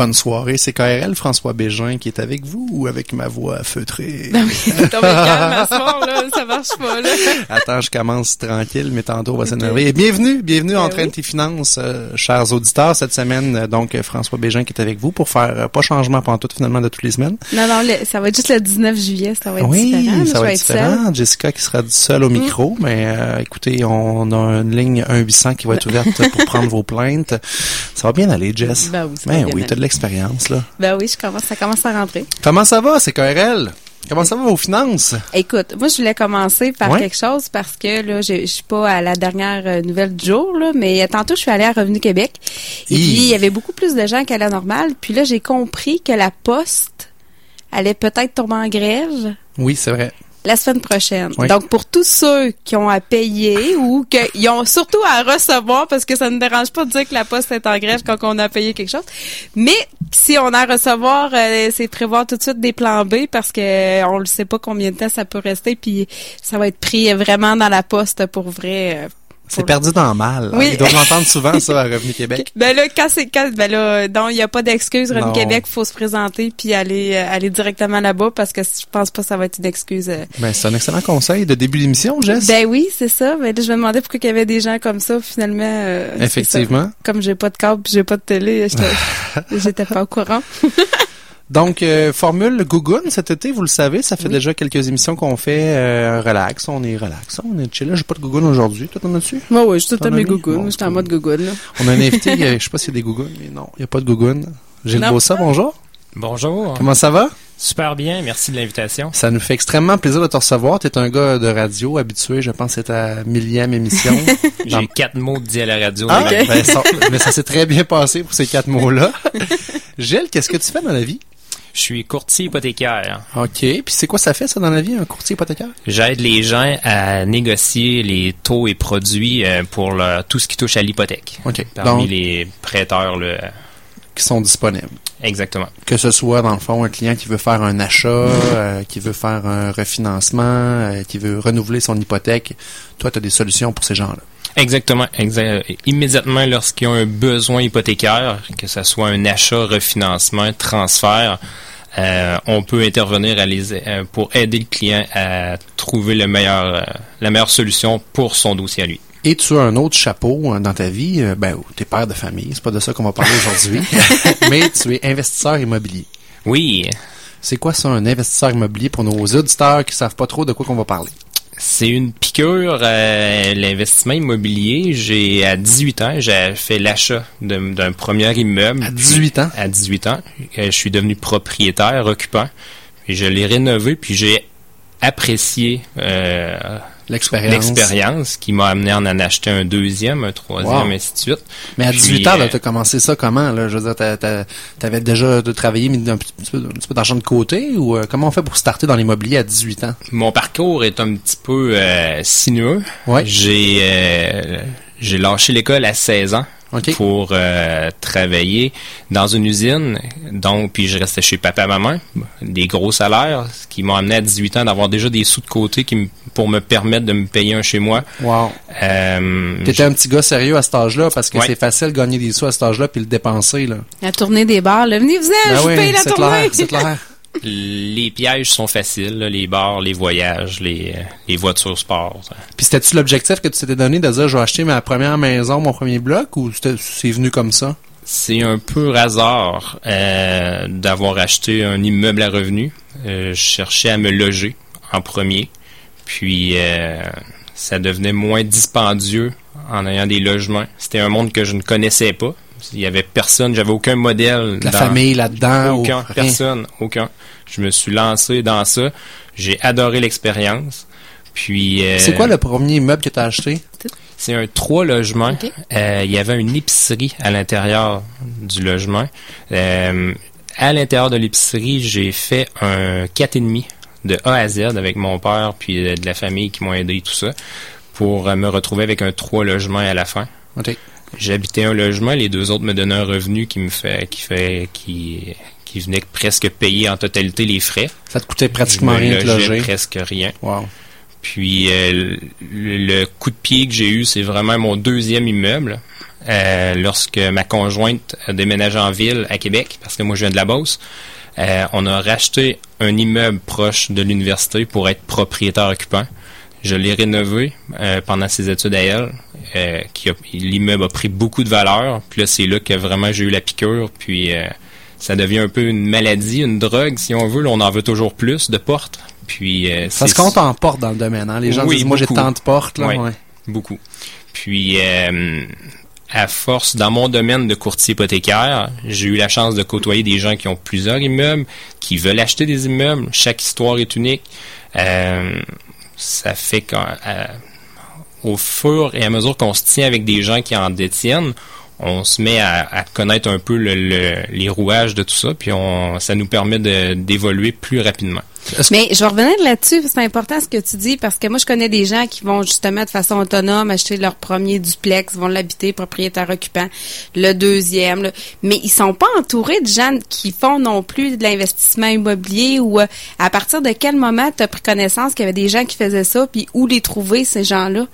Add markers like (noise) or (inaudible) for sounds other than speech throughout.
Bonne soirée, c'est KRL François Bégin qui est avec vous ou avec ma voix feutrée? (laughs) Ben oui, (laughs) tombé calme à soir, là, ça marche pas, là. (laughs) Attends, je commence tranquille, mais tantôt on va s'énerver. Et bienvenue, bienvenue Ben en Train oui. tes finances, euh, chers auditeurs. Cette semaine, euh, donc, François Bégin qui est avec vous pour faire euh, pas changement pendant tout finalement de toutes les semaines. Non, non, le- ça va être juste le 19 juillet, ça va être oui, différent. ça va être seule. Mm. Jessica qui sera seule au micro, mais euh, écoutez, on a une ligne 1-800 qui va être ouverte pour prendre vos plaintes. Ça va bien aller, Jess? Ben oui, ça Ben oui, t'as de l'expérience, là. Ben oui, je commence, ça commence à rentrer. Comment ça va, c'est KRL? Comment ça va vos finances? Écoute, moi, je voulais commencer par Ouais. quelque chose parce que là, je, je suis pas à la dernière euh, nouvelle du jour, là, mais tantôt, je suis allée à Revenu Québec. Et Hi. puis, il y avait beaucoup plus de gens qu'à la normale. Puis là, j'ai compris que la poste allait peut-être tomber en grève Oui, c'est vrai. La semaine prochaine. Oui. Donc, pour tous ceux qui ont à payer ou qui ont surtout à recevoir, parce que ça ne dérange pas de dire que la poste est en grève quand on a payé quelque chose, mais si on a à recevoir, euh, c'est prévoir tout de suite des plans B parce que euh, on ne sait pas combien de temps ça peut rester, puis ça va être pris vraiment dans la poste pour vrai. euh, C'est perdu dans le mal. Oui. Ils doivent l'entendre souvent, ça, à Revenu Québec. (laughs) Ben là, quand c'est quand, ben là, donc il n'y a pas d'excuse. Revenu Non. Québec, faut se présenter puis aller euh, aller directement là-bas parce que je pense pas que ça va être une excuse. euh, Ben, c'est un excellent conseil de début d'émission, Jess. Ben oui, c'est ça. Ben là, je me demandais pourquoi il y avait des gens comme ça, finalement. euh, Effectivement. ça. Comme j'ai pas de câble pis j'ai pas de télé, j'étais (laughs) pas au courant. (laughs) Donc, euh, formule Gougoun cet été, vous le savez, ça fait Oui. déjà quelques émissions qu'on fait euh, relax, on est relax, on est chill. J'ai pas de Gougoun aujourd'hui. Toi, t'en as-tu? Moi, oui, je suis tout à mes. Bon, J'étais en mode gougoune, là. On a un invité, (laughs) euh, je sais pas s'il y a des Gougounes, mais non, il y a pas de Gougoun. Gilles. Bossa, bonjour. Bonjour. Comment ça va? Super bien, merci de l'invitation. Ça nous fait extrêmement plaisir de te recevoir. T'es un gars de radio habitué, je pense que c'est ta millième émission. (laughs) Dans- J'ai quatre mots dit à la radio. Ah, mais ben, ça- mais ça s'est très bien passé pour ces quatre mots-là. (laughs) Gilles, qu'est-ce que tu fais dans la vie? Je suis courtier hypothécaire. OK. Puis c'est quoi ça fait, ça, dans la vie, un courtier hypothécaire? J'aide les gens à négocier les taux et produits euh, pour le- tout ce qui touche à l'hypothèque. OK. Parmi Donc, les prêteurs, qui sont disponibles. exactement. Que ce soit, dans le fond, un client qui veut faire un achat, euh, qui veut faire un refinancement, euh, qui veut renouveler son hypothèque. Toi, tu as des solutions pour ces gens-là. Exactement. exa- immédiatement, lorsqu'ils ont un besoin hypothécaire, que ce soit un achat, refinancement, transfert, euh, on peut intervenir à les, euh, pour aider le client à trouver le meilleur, euh, la meilleure solution pour son dossier à lui. Et tu as un autre chapeau hein, dans ta vie, euh, ben, t'es père de famille, c'est pas de ça qu'on va parler aujourd'hui, (laughs) mais tu es investisseur immobilier. Oui, C'est quoi ça, un investisseur immobilier pour nos auditeurs qui savent pas trop de quoi qu'on va parler? C'est une piqûre, euh, l'investissement immobilier. J'ai, à 18 ans, j'ai fait l'achat d'un premier immeuble. À 18 ans? À 18 ans. Euh, Je suis devenu propriétaire, occupant. Puis je l'ai rénové, puis j'ai apprécié euh, L'expérience. l'expérience qui m'a amené à en acheter un deuxième, un troisième, Wow. ainsi de suite. Mais à Puis, 18 ans, euh, t'as commencé ça comment, là? Je veux dire, t'avais déjà de travailler, mis un petit peu, un petit peu d'argent de côté, ou euh, comment on fait pour starter dans l'immobilier à 18 ans? Mon parcours est un petit peu euh, sinueux. Ouais. J'ai euh, j'ai lâché l'école à 16 ans. OK. pour euh, travailler dans une usine. Donc, puis je restais chez papa maman, des gros salaires, ce qui m'a amené à 18 ans d'avoir déjà des sous de côté qui me- pour me permettre de me payer un chez moi. Wow. Euh, T'étais un petit gars sérieux à cet âge-là, parce que Ouais. c'est facile de gagner des sous à cet âge-là puis le dépenser, là. La tournée des bars, là. Venez-vous-en, Ben je vous oui, paye la tournée. c'est clair. (laughs) les pièges sont faciles, là, les bars, les voyages, les, euh, les voitures sport. Puis c'était-tu l'objectif que tu t'étais donné de dire, je vais acheter ma première maison, mon premier bloc, ou c'est venu comme ça? C'est un peu hasard euh, d'avoir acheté un immeuble à revenu. Euh, je cherchais à me loger en premier, puis euh, ça devenait moins dispendieux en ayant des logements. C'était un monde que je ne connaissais pas. Il y avait personne, j'avais aucun modèle. La dans- famille là-dedans? ou Aucun, rien? personne, aucun. Je me suis lancé dans ça. J'ai adoré l'expérience. Puis euh, C'est quoi le premier immeuble que t'as acheté? c'est un trois logements. Ok. Euh, il y avait une épicerie à l'intérieur du logement. Euh, à l'intérieur de l'épicerie, j'ai fait un 4,5 de A à Z avec mon père puis euh, de la famille qui m'ont aidé tout ça pour euh, me retrouver avec un trois logements à la fin. OK. J'habitais un logement, les deux autres me donnaient un revenu qui me fait qui fait qui qui venait presque payer en totalité les frais. Ça te coûtait pratiquement rien de loger. presque rien. Wow. Puis euh, le, le coup de pied que j'ai eu, c'est vraiment mon deuxième immeuble. euh, lorsque ma conjointe a déménagé en ville à Québec, parce que moi je viens de la Beauce. Euh, on a racheté un immeuble proche de l'université pour être propriétaire occupant. Je l'ai rénové euh, pendant ses études à elle. Euh, qui L'immeuble a pris beaucoup de valeur. Puis là, c'est là que vraiment j'ai eu la piqûre. Puis euh, ça devient un peu une maladie, une drogue, si on veut. Là, on en veut toujours plus de portes. Puis euh, Parce c'est- qu'on t'en porte dans le domaine. Hein? Les gens Oui, disent, moi j'ai tant de portes. Là, Ouais. ouais. Beaucoup. Puis, euh, à force, dans mon domaine de courtier hypothécaire, j'ai eu la chance de côtoyer des gens qui ont plusieurs immeubles, qui veulent acheter des immeubles. Chaque histoire est unique. Euh, ça fait qu'au fur et à mesure qu'on se tient avec des gens qui en détiennent, on se met à, connaître un peu le- le- les rouages de tout ça, puis on, ça nous permet d'évoluer plus rapidement. Mais je vais revenir là-dessus, c'est important ce que tu dis, parce que moi, je connais des gens qui vont justement de façon autonome acheter leur premier duplex, vont l'habiter, propriétaire occupant, le deuxième, là. mais ils sont pas entourés de gens qui font non plus de l'investissement immobilier ou euh, à partir de quel moment tu as pris connaissance qu'il y avait des gens qui faisaient ça, puis où les trouver, ces gens-là?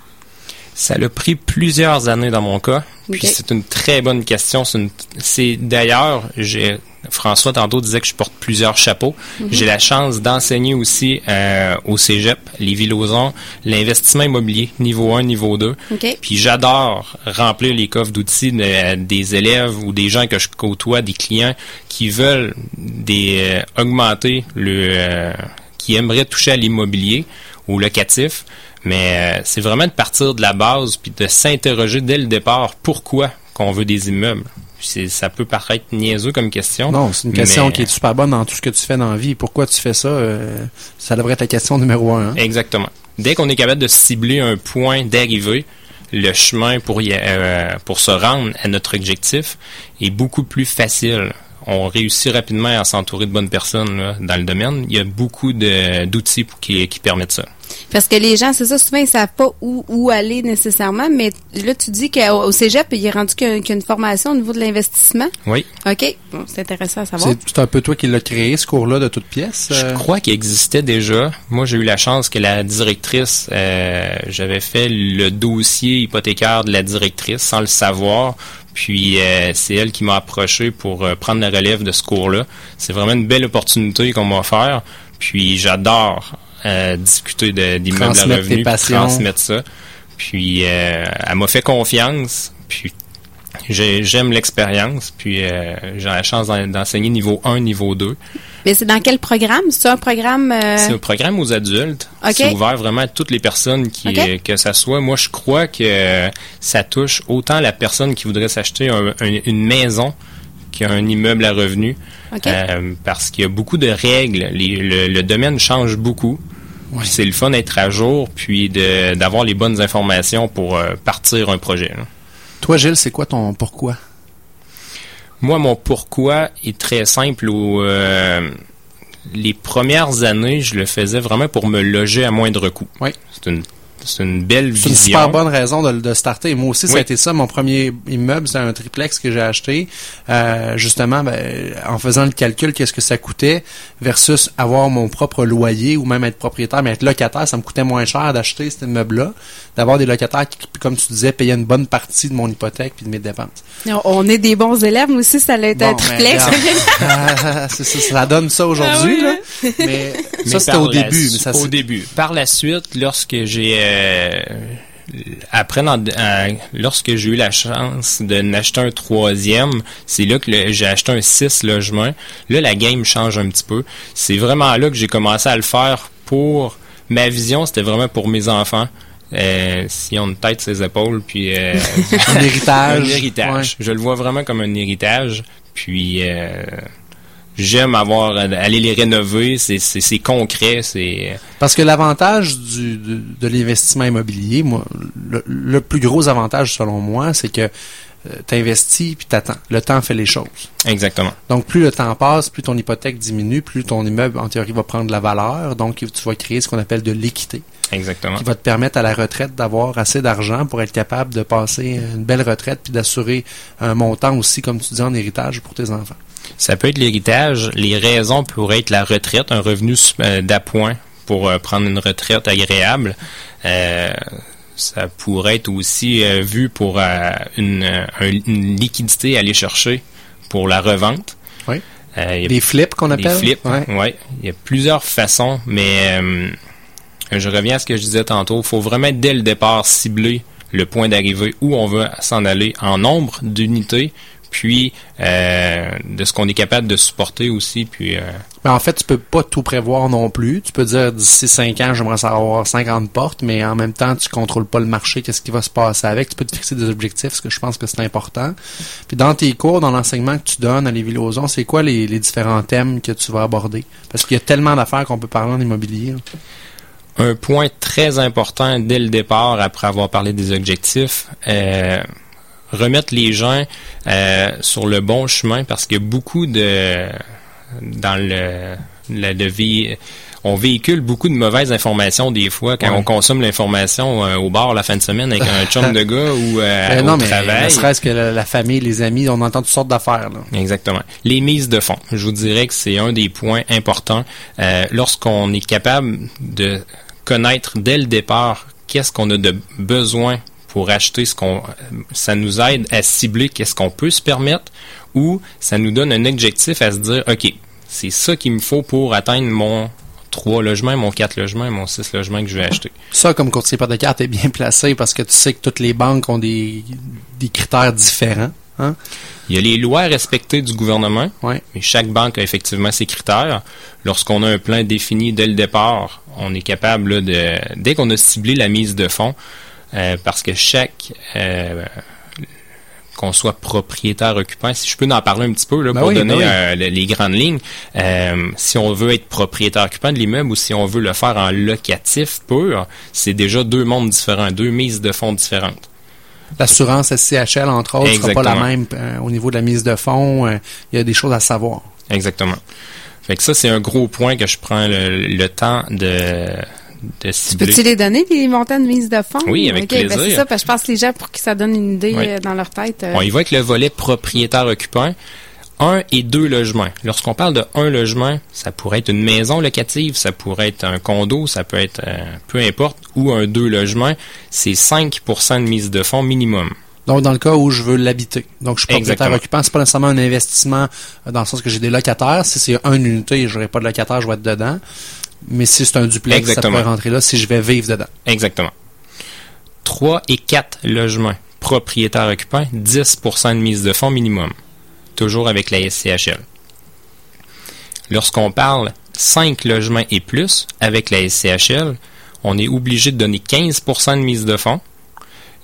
Ça l'a pris plusieurs années dans mon cas. Puis c'est une très bonne question. C'est une- C'est d'ailleurs, j'ai François tantôt disait que je porte plusieurs chapeaux. J'ai la chance d'enseigner aussi euh, au Cégep, les Lauson, l'investissement immobilier niveau 1, niveau 2. OK? Puis j'adore remplir les coffres d'outils de- des élèves ou des gens que je côtoie, des clients qui veulent des euh, augmenter le euh, qui aimeraient toucher à l'immobilier ou locatif. Mais c'est vraiment de partir de la base puis de s'interroger dès le départ pourquoi qu'on veut des immeubles. C'est- Ça peut paraître niaiseux comme question. Non, c'est une question mais- qui est super bonne dans tout ce que tu fais dans la vie. Pourquoi tu fais ça? euh, ça devrait être la question numéro un. hein. Exactement. Dès qu'on est capable de cibler un point d'arrivée, le chemin pour, y- euh, pour se rendre à notre objectif est beaucoup plus facile. On réussit rapidement à s'entourer de bonnes personnes là, dans le domaine. Il y a beaucoup de- d'outils qui permettent ça. Parce que les gens, c'est ça, souvent, ils savent pas où, où aller nécessairement, mais là, tu dis qu'au au cégep, il est rendu qu'il y a qu'il y a une formation au niveau de l'investissement. Oui. OK. Bon, c'est intéressant à savoir. C'est c'est un peu toi qui l'as créé, ce cours-là, de toute pièce. Je euh, crois qu'il existait déjà. Moi, j'ai eu la chance que la directrice, euh, j'avais fait le dossier hypothécaire de la directrice sans le savoir. Puis euh, c'est elle qui m'a approché pour euh, prendre la relève de ce cours-là. C'est vraiment une belle opportunité qu'on m'a offert. Puis j'adore euh, discuter d'immeubles à revenus, transmettre ça. Puis euh, elle m'a fait confiance. Puis j'ai- j'aime l'expérience. Puis euh, j'ai la chance d'en- d'enseigner niveau 1, niveau 2. Mais c'est dans quel programme? C'est un programme... euh, C'est un programme aux adultes. OK. C'est ouvert vraiment à toutes les personnes qui que ça soit. Moi, je crois que ça touche autant la personne qui voudrait s'acheter un- un- une maison qu'un immeuble à revenus. Euh, parce qu'il y a beaucoup de règles. Les- le, le domaine change beaucoup. Ouais. C'est le fun d'être à jour, puis de- d'avoir les bonnes informations pour euh, partir un projet. là. Toi, Gilles, c'est quoi ton pourquoi? Moi, mon pourquoi est très simple. Où, euh, les premières années, je le faisais vraiment pour me loger à moindre coût. Oui. C'est une, c'est une belle C'est une vision. super bonne raison de, de starter. Moi aussi, ça a été ça. Mon premier immeuble, c'est un triplex que j'ai acheté. Euh, justement, ben, en faisant le calcul, qu'est-ce que ça coûtait versus avoir mon propre loyer ou même être propriétaire, mais être locataire, ça me coûtait moins cher d'acheter cet immeuble-là, d'avoir des locataires qui, comme tu disais, payaient une bonne partie de mon hypothèque puis de mes dépenses. On- On est des bons élèves, moi aussi, ça a été un Bon, mais triplex. (laughs) (laughs) c'est ça, ça donne ça aujourd'hui, Ah oui, là. Mais (laughs) Mais ça, c'était par au la- début. Mais ça, au c'est- début. Par la suite, lorsque j'ai euh, après dans- euh, lorsque j'ai eu la chance de n'acheter un troisième, c'est là que j'ai acheté un six logements. Là, la game change un petit peu. C'est vraiment là que j'ai commencé à le faire pour ma vision, c'était vraiment pour mes enfants. Euh, si on tête ses épaules, puis euh, (laughs) un héritage. un héritage. Je le vois vraiment comme un héritage. Puis euh, j'aime avoir aller les rénover. C'est c'est c'est concret. C'est Parce que l'avantage du, de, de l'investissement immobilier, moi, le, le plus gros avantage selon moi, c'est que tu investis puis t'attends. Le temps fait les choses. exactement. Donc, plus le temps passe, plus ton hypothèque diminue, plus ton immeuble, en théorie, va prendre de la valeur. Donc, tu vas créer ce qu'on appelle de l'équité, Exactement. qui va te permettre à la retraite d'avoir assez d'argent pour être capable de passer une belle retraite puis d'assurer un montant aussi, comme tu dis, en héritage pour tes enfants. Ça peut être l'héritage. Les raisons pourraient être la retraite, un revenu euh, d'appoint pour euh, prendre une retraite agréable. Euh, ça pourrait être aussi euh, vu pour euh, une, euh, un- une liquidité à aller chercher pour la revente. Oui. Euh, Des flips qu'on des appelle? flips, Ouais. ouais. Il y a plusieurs façons, mais je reviens à ce que je disais tantôt. Il faut vraiment dès le départ cibler le point d'arrivée où on veut s'en aller en nombre d'unités, puis de ce qu'on est capable de supporter aussi, puis Mais en fait, tu peux pas tout prévoir non plus. Tu peux dire d'ici 5 ans, j'aimerais savoir 50 portes, mais en même temps, tu contrôles pas le marché, qu'est-ce qui va se passer avec. Tu peux te fixer des objectifs, ce que je pense que c'est important. Puis dans tes cours, dans l'enseignement que tu donnes à Lévis-Lauzon, c'est quoi les, les différents thèmes que tu vas aborder? Parce qu'il y a tellement d'affaires qu'on peut parler en immobilier. Un point très important dès le départ, après avoir parlé des objectifs, euh, remettre les gens euh, sur le bon chemin parce a beaucoup de dans le, le, vé- on véhicule beaucoup de mauvaises informations des fois quand Ouais. on consomme l'information euh, au bar la fin de semaine avec un chum de gars ou euh, (laughs) Euh, au non, mais travail. ne serait-ce que la, la famille, les amis, on entend toutes sortes d'affaires. Exactement. Les mises de fonds. Je vous dirais que c'est un des points importants. Euh, Lorsqu'on est capable de connaître dès le départ qu'est-ce qu'on a de besoin pour acheter ce qu'on ça nous aide à cibler qu'est-ce qu'on peut se permettre ou ça nous donne un objectif à se dire OK, c'est ça qu'il me faut pour atteindre mon 3 logements, mon 4 logements, mon 6 logements que je vais acheter. Ça, comme courtier hypothécaire, t'es bien placé parce que tu sais que toutes les banques ont des, des critères différents. Hein? Il y a les lois respectées du gouvernement, Ouais. mais chaque banque a effectivement ses critères. Lorsqu'on a un plan défini dès le départ, on est capable là, de, dès qu'on a ciblé la mise de fonds, euh, parce que chaque euh, qu'on soit propriétaire occupant, si je peux en parler un petit peu là, Ben pour oui, donner ben oui. euh, le- les grandes lignes, euh, si on veut être propriétaire occupant de l'immeuble ou si on veut le faire en locatif pur, c'est déjà deux mondes différents, deux mises de fonds différentes. L'assurance SCHL, entre autres, sera pas la même euh, au niveau de la mise de fonds. Il y a des choses à savoir. Exactement. Fait que ça, c'est un gros point que je prends le, le temps de, de cibler. Peux-tu les donner, les montants de mise de fonds? Oui, avec Ok, ben plaisir. c'est ça, parce que je pense que les gens, pour que ça donne une idée Oui. euh, dans leur tête. euh, On y va avec le volet propriétaire-occupant. Un et deux logements. Lorsqu'on parle de un logement, ça pourrait être une maison locative, ça pourrait être un condo, ça peut être euh, peu importe, ou un deux logements, c'est 5% de mise de fonds minimum. Donc, dans le cas où je veux l'habiter. Donc, je suis propriétaire Exactement. occupant. C'est pas nécessairement un investissement dans le sens que j'ai des locataires. Si c'est une unité et j'aurai pas de locataire, je vais être dedans. Mais si c'est un duplex, Exactement. ça peut rentrer là si je vais vivre dedans. Exactement. 3 et 4 logements. Propriétaire occupant, 10% de mise de fonds minimum. Toujours avec la SCHL. Lorsqu'on parle 5 logements et plus avec la SCHL, on est obligé de donner 15% de mise de fonds.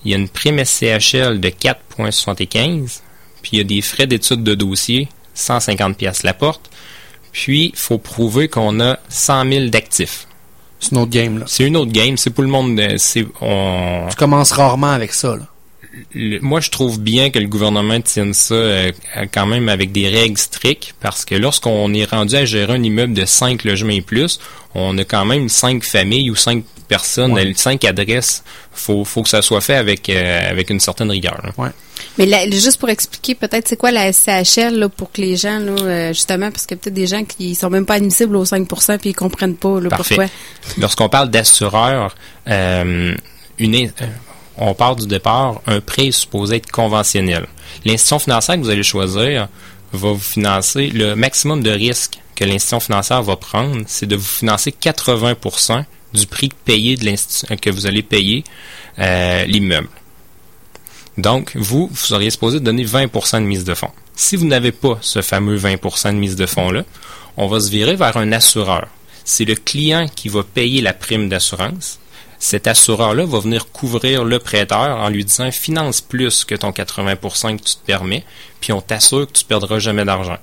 Il y a une prime SCHL de 4,75. Puis il y a des frais d'étude de dossier, 150 pièces la porte. Puis il faut prouver qu'on a 100 000 d'actifs. C'est une autre game, là. C'est une autre game, c'est pour le monde. C'est on. Tu commences rarement avec ça, là. le- moi, je trouve bien que le gouvernement tienne ça euh, quand même avec des règles strictes, parce que lorsqu'on est rendu à gérer un immeuble de 5 logements et plus, on a quand même 5 familles ou 5 personnes, Ouais. 5 adresses. Faut, faut que ça soit fait avec, euh, avec une certaine rigueur. là. Mais la- juste pour expliquer, peut-être, c'est quoi la SCHL, là, pour que les gens, là, euh, justement, parce que peut-être des gens qui sont même pas admissibles aux 5 puis ils comprennent pas, là, Parfait. pourquoi. Lorsqu'on parle d'assureur, euh, une, euh, on part du départ, un prêt est supposé être conventionnel. L'institution financière que vous allez choisir va vous financer le maximum de risque que l'institution financière va prendre, c'est de vous financer 80 du prix payé de l'institution que vous allez payer euh, l'immeuble. Donc, vous, vous seriez supposé donner 20% de mise de fonds. Si vous n'avez pas ce fameux 20% de mise de fonds-là, on va se virer vers un assureur. C'est le client qui va payer la prime d'assurance. Cet assureur-là va venir couvrir le prêteur en lui disant finance plus que ton 80% que tu te permets, puis on t'assure que tu ne perdras jamais d'argent.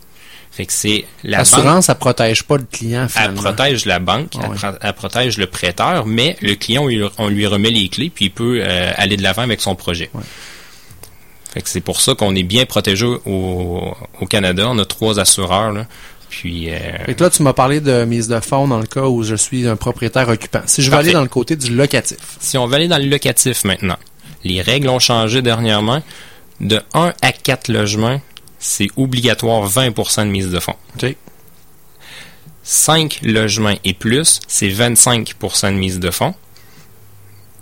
Fait que c'est la banque protège pas le client, elle finalement. protège la banque, Ah elle, elle protège le prêteur, mais le client, on lui, remet les clés, puis il peut euh, aller de l'avant avec son projet. Fait que c'est pour ça qu'on est bien protégé au, au Canada. On a trois assureurs, là. Puis, euh, Fait que là, tu m'as parlé de mise de fonds dans le cas où je suis un propriétaire occupant. Si je veux aller dans le côté du locatif, si on va aller dans le locatif maintenant, les règles ont changé dernièrement. De 1 à 4 logements, c'est obligatoire 20% de mise de fonds. OK. 5 logements et plus, c'est 25% de mise de fonds.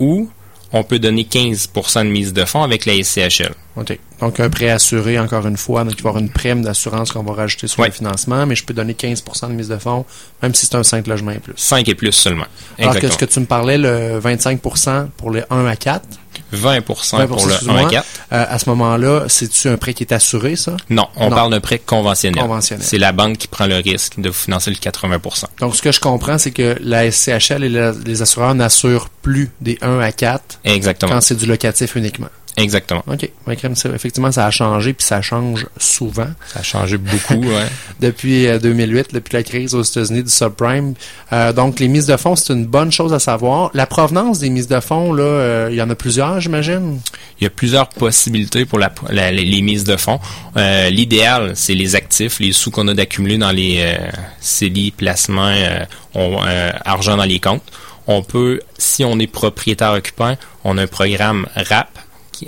Ou on peut donner 15% de mise de fonds avec la SCHL. OK. Donc, un prêt assuré, encore une fois. Donc, il va y avoir une prime d'assurance qu'on va rajouter sur Ouais. le financement, mais je peux donner 15% de mise de fonds, même si c'est un 5 logements et plus. 5 et plus seulement. Alors que Exactement. ce que tu me parlais, le 25% pour les 1 à 4, 20 pour 20%, le 1 excuse-moi. à 4. euh, à ce moment-là, c'est-tu un prêt qui est assuré, ça? Non, on Non. parle d'un prêt conventionnel. Conventionnel. C'est la banque qui prend le risque de vous financer le 80% Donc, ce que je comprends, c'est que la SCHL et la- les assureurs n'assurent plus des 1 à 4 Exactement. quand c'est du locatif uniquement. Exactement. OK. Ouais, effectivement, ça a changé, puis ça change souvent. Ça a changé beaucoup. (laughs) ouais. depuis euh, 2008, depuis la crise aux États-Unis du subprime. Euh, donc, les mises de fonds, c'est une bonne chose à savoir. La provenance des mises de fonds, là, euh, il y en a plusieurs, j'imagine? Il y a plusieurs possibilités pour la, la- les, les mises de fonds. Euh, L'idéal, c'est les actifs, les sous qu'on a d'accumuler dans les euh, CELI, placements, euh, on- euh, argent dans les comptes. On peut, si on est propriétaire occupant, on a un programme RAP,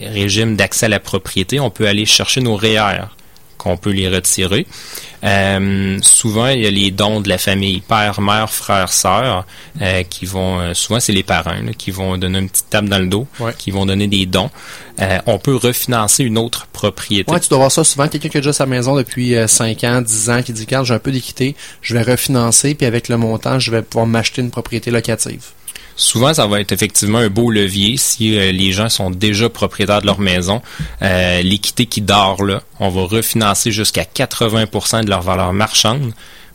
régime d'accès à la propriété. On peut aller chercher nos REER qu'on peut les retirer. Euh, souvent, il y a les dons de la famille, père, mère, frère, sœur, euh, qui vont, euh, souvent c'est les parents, là, qui vont donner une petite tape dans le dos, Ouais. qui vont donner des dons. On peut refinancer une autre propriété. Ouais, tu dois voir ça souvent. Quelqu'un qui a déjà sa maison depuis euh, 5 ans, 10 ans, qui dit, regarde, j'ai un peu d'équité, je vais refinancer, puis avec le montant, je vais pouvoir m'acheter une propriété locative. Souvent, ça va être effectivement un beau levier si euh, les gens sont déjà propriétaires de leur maison. Euh, L'équité qui dort là, on va refinancer jusqu'à 80% de leur valeur marchande.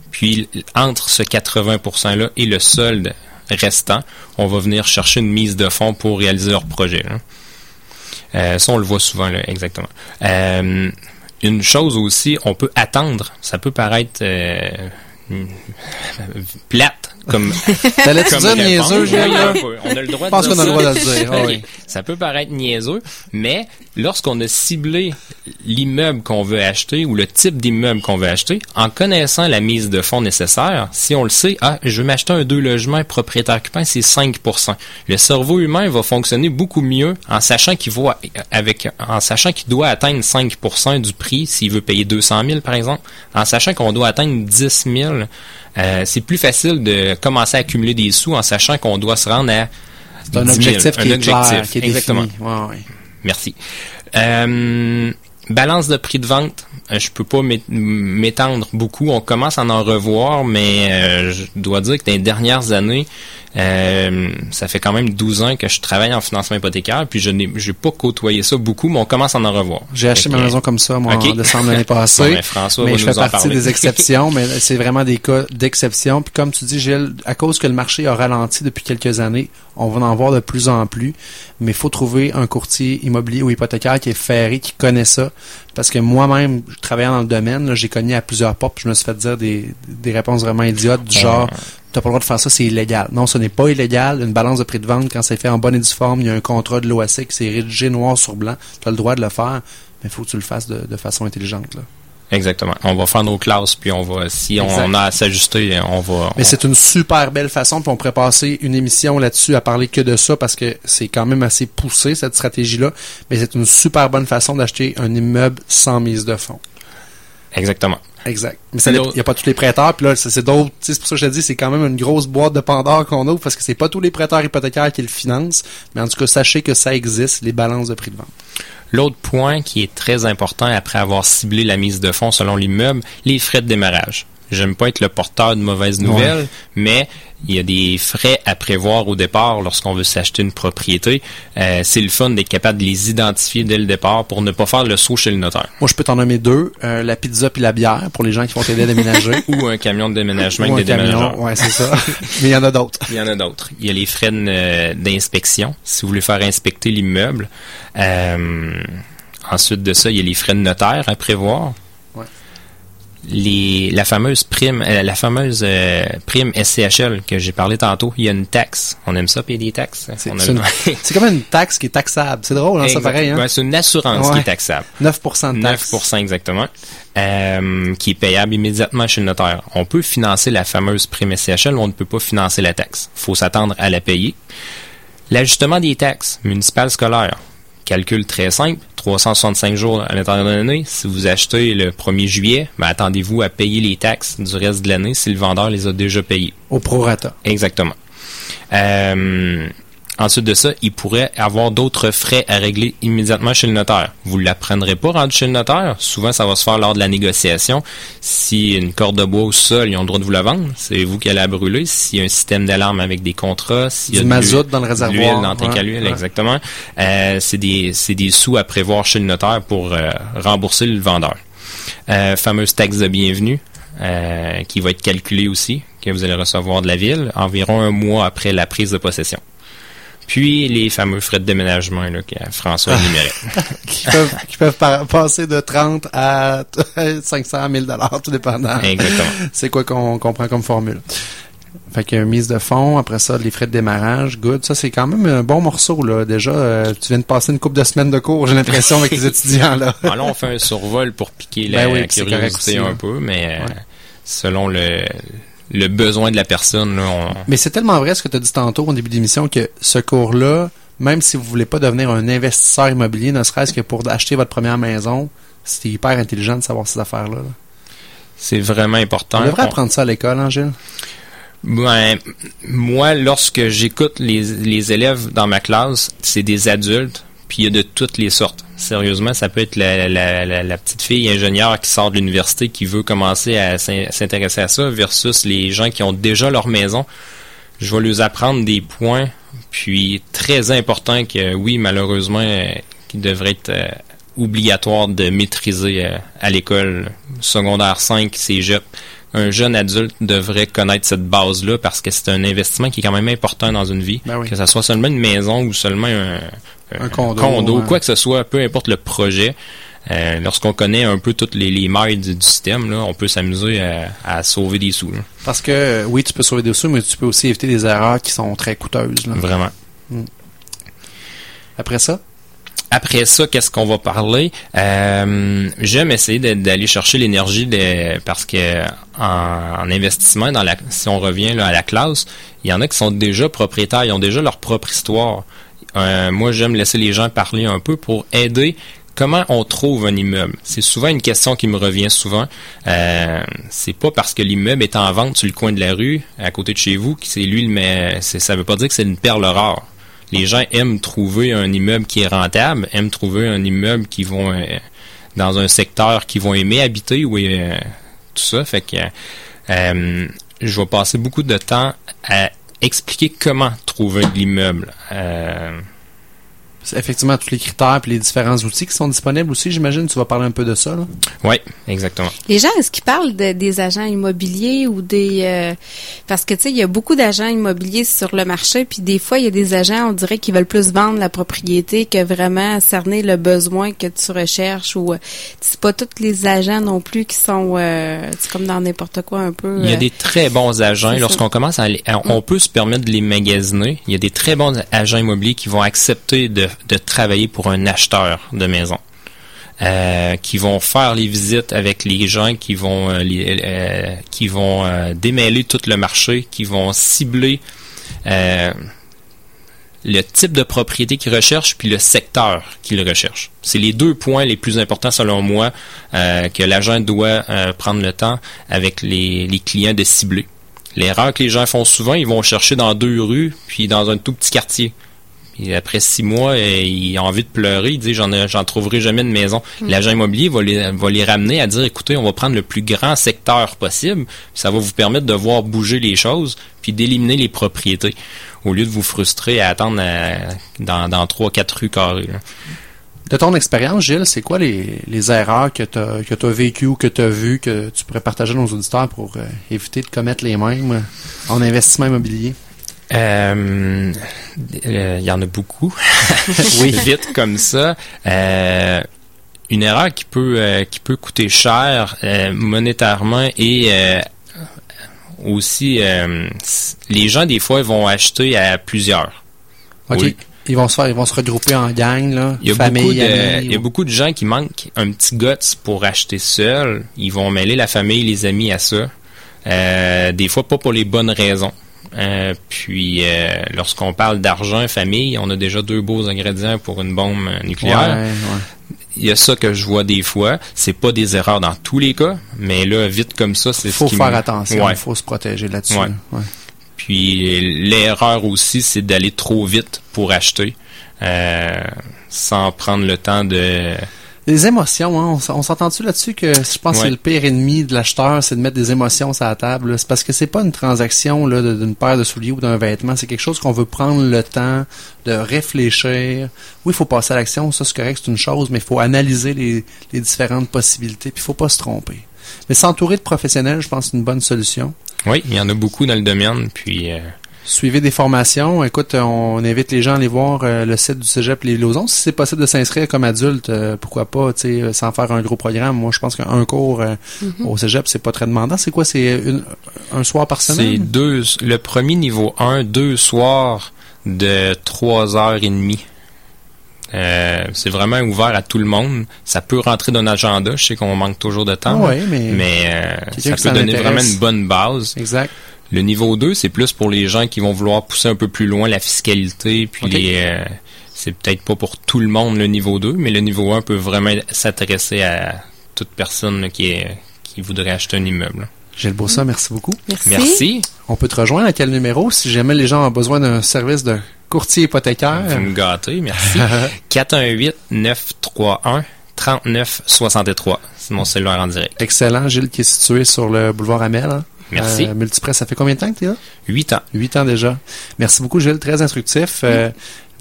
Puis entre ce 80%-là et le solde restant, on va venir chercher une mise de fonds pour réaliser leur projet. là. Euh, ça, on le voit souvent, là, exactement. Euh, une chose aussi, on peut attendre. Ça peut paraître (laughs) plate comme (laughs) T'allais-tu dire niaiseux, Gilles, Oui, là? un peu. On a le droit Je pense qu'on a le ça. droit de le dire. (laughs) Ça peut paraître niaiseux, mais lorsqu'on a ciblé l'immeuble qu'on veut acheter ou le type d'immeuble qu'on veut acheter, en connaissant la mise de fonds nécessaire, si on le sait, ah, je veux m'acheter un deux logements propriétaire occupant, c'est 5% Le cerveau humain va fonctionner beaucoup mieux en sachant qu'il va avec en sachant qu'il doit atteindre 5% du prix s'il veut payer 200 000 par exemple, en sachant qu'on doit atteindre 10 000 euh, c'est plus facile de commencer à accumuler des sous en sachant qu'on doit se rendre à C'est un 10 000. objectif qui Un est objectif, clair, qui est exactement. défini. Ouais, ouais. Merci. Euh, balance de prix de vente, euh, je peux pas m'é- m'étendre beaucoup. On commence à en revoir, mais euh, je dois dire que dans les dernières années, euh, ça fait quand même 12 ans que je travaille en financement hypothécaire, puis je n'ai j'ai pas côtoyé ça beaucoup, mais on commence à en revoir. J'ai acheté ma maison comme ça, moi, Ok. en décembre l'année (laughs) passée. Ben, François mais va je nous fais en partie parler. des exceptions, mais (laughs) c'est vraiment des cas d'exception. Puis comme tu dis, Gilles, à cause que le marché a ralenti depuis quelques années, on va en voir de plus en plus. Mais il faut trouver un courtier immobilier ou hypothécaire qui est ferré, qui connaît ça. Parce que moi-même, travaillant dans le domaine, j'ai cogné à plusieurs portes, puis je me suis fait dire des, des réponses vraiment idiotes du genre T'as pas le droit de faire ça, c'est illégal. Non, ce n'est pas illégal. Une balance de prix de vente, quand c'est fait en bonne et due forme, il y a un contrat de l'OAC qui c'est rédigé noir sur blanc. Tu as le droit de le faire, mais il faut que tu le fasses de, de façon intelligente. Là. Exactement. On va faire nos classes, puis on va, si on a à s'ajuster, on va. Mais on- c'est une super belle façon, puis on pourrait passer une émission là-dessus à parler que de ça parce que c'est quand même assez poussé cette stratégie-là. Mais c'est une super bonne façon d'acheter un immeuble sans mise de fonds. Exactement. Exact. Mais il n'y a pas tous les prêteurs, puis là, c'est d'autres. C'est pour ça que je te dis, c'est quand même une grosse boîte de Pandore qu'on ouvre parce que c'est pas tous les prêteurs hypothécaires qui le financent. Mais en tout cas, sachez que ça existe, les balances de prix de vente. L'autre point qui est très important après avoir ciblé la mise de fonds selon l'immeuble, les frais de démarrage. J'aime pas être le porteur de mauvaises nouvelles, mais il y a des frais à prévoir au départ lorsqu'on veut s'acheter une propriété. Euh, c'est le fun d'être capable de les identifier dès le départ pour ne pas faire le saut chez le notaire. Moi, je peux t'en nommer deux. Euh, la pizza puis la bière pour les gens qui vont t'aider à déménager. (laughs) Ou un camion de déménagement Ou un avec des déménageurs. camion. Ouais, c'est ça. (laughs) Mais il y en a d'autres. Il y en a d'autres. Il y a les frais euh, d'inspection, si vous voulez faire inspecter l'immeuble. Euh, ensuite de ça, il y a les frais de notaire à prévoir. Les, la fameuse prime, euh, la fameuse euh, prime SCHL que j'ai parlé tantôt, il y a une taxe. On aime ça payer des taxes. C'est On (laughs) c'est comme une taxe qui est taxable. C'est drôle, hein, ça pareil. Hein? Ouais, c'est une assurance Ouais. qui est taxable. 9% de taxe. 9 exactement, euh, qui est payable immédiatement chez le notaire. On peut financer la fameuse prime SCHL, mais on ne peut pas financer la taxe. faut s'attendre à la payer. L'ajustement des taxes municipales scolaires. Calcul très simple, 365 jours à l'intérieur de l'année. Si vous achetez le 1er juillet, ben, attendez-vous à payer les taxes du reste de l'année si le vendeur les a déjà payées. Au prorata. Exactement. Euh, Ensuite de ça, il pourrait avoir d'autres frais à régler immédiatement chez le notaire. Vous ne l'apprendrez pas rendu chez le notaire. Souvent, ça va se faire lors de la négociation. Si une corde de bois au sol, ils ont le droit de vous la vendre. C'est vous qui allez la brûler. S'il y a un système d'alarme avec des contrats, s'il y a du mazout dans le réservoir, l'huile dans ouais, ouais. exactement. Euh, c'est des c'est des sous à prévoir chez le notaire pour euh, rembourser le vendeur. Euh, fameuse taxe de bienvenue euh, qui va être calculée aussi que vous allez recevoir de la ville environ un mois après la prise de possession. Puis les fameux frais de déménagement là, que François (laughs) énumérait. qui peuvent, qui peuvent passer de 30 à (laughs) 500 000 dollars, tout dépendant. Exactement. (laughs) C'est quoi qu'on qu prend comme formule. Fait qu'il y a une mise de fonds, après ça, les frais de démarrage, good. Ça, c'est quand même un bon morceau, là. Déjà, euh, tu viens de passer une couple de semaines de cours, j'ai l'impression, avec les étudiants, là. Ah, là, on fait un survol pour piquer la ben oui, curiosité un peu, mais euh, selon le le besoin de la personne. Là, on... Mais c'est tellement vrai ce que tu as dit tantôt au début de l'émission que ce cours-là, même si vous voulez pas devenir un investisseur immobilier, ne serait-ce que pour acheter votre première maison, c'est hyper intelligent de savoir ces affaires-là. -là. C'est vraiment important. On devrait apprendre ça à l'école, Angèle. Ben, moi, lorsque j'écoute les, les élèves dans ma classe, c'est des adultes, puis il y a de toutes les sortes. Sérieusement, ça peut être la, petite fille ingénieure qui sort de l'université qui veut commencer à s'intéresser à ça versus les gens qui ont déjà leur maison. Je vais leur apprendre des points, puis très importants que oui, malheureusement, euh, qui devraient être euh, obligatoires de maîtriser euh, à l'école secondaire 5, cégep. Un jeune adulte devrait connaître cette base-là parce que c'est un investissement qui est quand même important dans une vie. Ben oui. Que ce soit seulement une maison ou seulement un, un condo, condo ouais. quoi que ce soit, peu importe le projet. Euh, Lorsqu'on connaît un peu toutes les, les mailles du, du système, là, on peut s'amuser à, à, sauver des sous. Là. Parce que oui, tu peux sauver des sous, mais tu peux aussi éviter des erreurs qui sont très coûteuses. Là. Vraiment. Mm. Après ça? Après ça, qu'est-ce qu'on va parler? Euh, J'aime essayer d'aller chercher l'énergie parce que en, en, investissement, dans la, si on revient à la classe, il y en a qui sont déjà propriétaires, ils ont déjà leur propre histoire. Euh, moi, j'aime laisser les gens parler un peu pour aider comment on trouve un immeuble. C'est souvent une question qui me revient souvent. Euh, c'est pas parce que l'immeuble est en vente sur le coin de la rue, à côté de chez vous, que c'est lui, mais ça veut pas dire que c'est une perle rare. Les gens aiment trouver un immeuble qui est rentable, aiment trouver un immeuble qui vont euh, dans un secteur qu'ils vont aimer habiter ou euh, tout ça. Fait que euh, je vais passer beaucoup de temps à expliquer comment trouver de l'immeuble. Euh, effectivement tous les critères et les différents outils qui sont disponibles aussi, j'imagine. Tu vas parler un peu de ça. Oui, exactement. Les gens, est-ce qu'ils parlent de, des agents immobiliers ou des... Euh, parce que, tu sais, il y a beaucoup d'agents immobiliers sur le marché, puis des fois, il y a des agents, on dirait, qui veulent plus vendre la propriété que vraiment cerner le besoin que tu recherches. ou C'est pas tous les agents non plus qui sont... Euh, c'est comme dans n'importe quoi un peu. Il y a des très bons agents. Lorsqu'on commence à... Les, on peut se permettre de les magasiner. Il y a des très bons agents immobiliers qui vont accepter de de travailler pour un acheteur de maison. Euh, qui vont faire les visites avec les gens qui vont euh, euh, qui vont démêler tout le marché, qui vont cibler le type de propriété qu'ils recherchent puis le secteur qu'ils recherchent. C'est les deux points les plus importants selon moi que l'agent doit prendre le temps avec les, les clients de cibler. L'erreur que les gens font souvent, ils vont chercher dans deux rues puis dans un tout petit quartier. Et après six mois, il a envie de pleurer. Il dit j'en j'en trouverai jamais de maison. Mm. L'agent immobilier va les, va les ramener à dire écoutez, on va prendre le plus grand secteur possible. ça va vous permettre de voir bouger les choses, puis d'éliminer les propriétés, au lieu de vous frustrer à attendre à, dans dans trois quatre rues carrées. Là. De ton expérience, Gilles, c'est quoi les, les erreurs que tu as, que as vécues ou que tu as vues que tu pourrais partager à nos auditeurs pour euh, éviter de commettre les mêmes en investissement immobilier? Euh, il euh, y en a beaucoup. (laughs) oui, vite comme ça. Euh, une erreur qui peut qui peut coûter cher monétairement et aussi les gens des fois vont acheter à plusieurs. Oui. Ils vont se faire, ils vont se regrouper en gang là. Il y a famille, beaucoup de, amis, il y a ou... beaucoup de gens qui manquent un petit guts pour acheter seul. Ils vont mêler la famille, les amis à ça. des fois pas pour les bonnes raisons. Euh, puis, euh, lorsqu'on parle d'argent, famille, on a déjà deux beaux ingrédients pour une bombe nucléaire. Ouais, ouais. Il y a ça que je vois des fois. C'est pas des erreurs dans tous les cas, mais là, vite comme ça, c'est faut ce qui faire attention. Ouais. Il faut se protéger là-dessus. Puis l'erreur aussi, c'est d'aller trop vite pour acheter, euh, sans prendre le temps de les émotions, hein, on, s'entend-tu là-dessus que je pense que c'est le pire ennemi de l'acheteur, c'est de mettre des émotions sur la table. C'est parce que c'est pas une transaction là d'une paire de souliers ou d'un vêtement, c'est quelque chose qu'on veut prendre le temps de réfléchir. Oui, il faut passer à l'action, ça c'est correct, c'est une chose, mais il faut analyser les, les différentes possibilités, puis il faut pas se tromper. Mais s'entourer de professionnels, je pense, c'est une bonne solution. Oui, il y en a beaucoup dans le domaine, puis euh, Suivez des formations. Écoute, on invite les gens à aller voir euh, le site du Cégep Les Lausons. Si c'est possible de s'inscrire comme adulte, euh, pourquoi pas, tu sais, sans faire un gros programme. Moi, je pense qu'un cours euh, mhm. au Cégep, c'est pas très demandant. C'est quoi? C'est un soir par semaine? C'est deux, le premier niveau 1, deux soirs de trois heures et demie. c'est vraiment ouvert à tout le monde. Ça peut rentrer dans un agenda. Je sais qu'on manque toujours de temps. oui, mais, mais ça peut donner vraiment une bonne base. Exact. Le niveau 2, c'est plus pour les gens qui vont vouloir pousser un peu plus loin la fiscalité, puis euh, c'est peut-être pas pour tout le monde le niveau 2, mais le niveau 1 peut vraiment s'intéresser à toute personne qui, est, qui voudrait acheter un immeuble. Gilles Bossa, merci beaucoup. Merci. merci. On peut te rejoindre à quel numéro? Si jamais les gens ont besoin d'un service de courtier hypothécaire? Vous me gâtez, merci. (laughs) 418-931-3963. C'est mon cellulaire en direct. Excellent, Gilles, qui est situé sur le boulevard Amel. Hein? Merci. Euh, Multipress, ça fait combien de temps que tu es là? Huit ans. Huit ans déjà. Merci beaucoup, Gilles. Très instructif. Euh,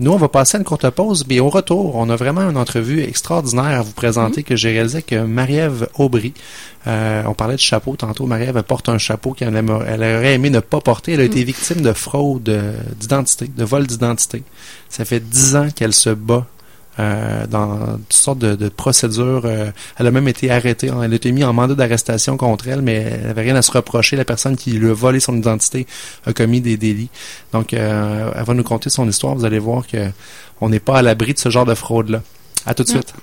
nous, on va passer à une courte pause, mais au retour, on a vraiment une entrevue extraordinaire à vous présenter mm-hmm. que j'ai réalisé avec Marie-Ève Aubry. Euh, on parlait de chapeau tantôt. Marie-Ève porte un chapeau qu'elle elle aurait aimé ne pas porter. Elle a été mm. victime de fraude d'identité, de vol d'identité. Ça fait dix ans qu'elle se bat euh, dans toutes sortes de, procédures. Euh, elle a même été arrêtée. Elle a été mise en mandat d'arrestation contre elle, mais elle n'avait rien à se reprocher. La personne qui lui a volé son identité a commis des délits. Donc, euh, elle va nous conter son histoire. Vous allez voir que on n'est pas à l'abri de ce genre de fraude-là. À tout de suite.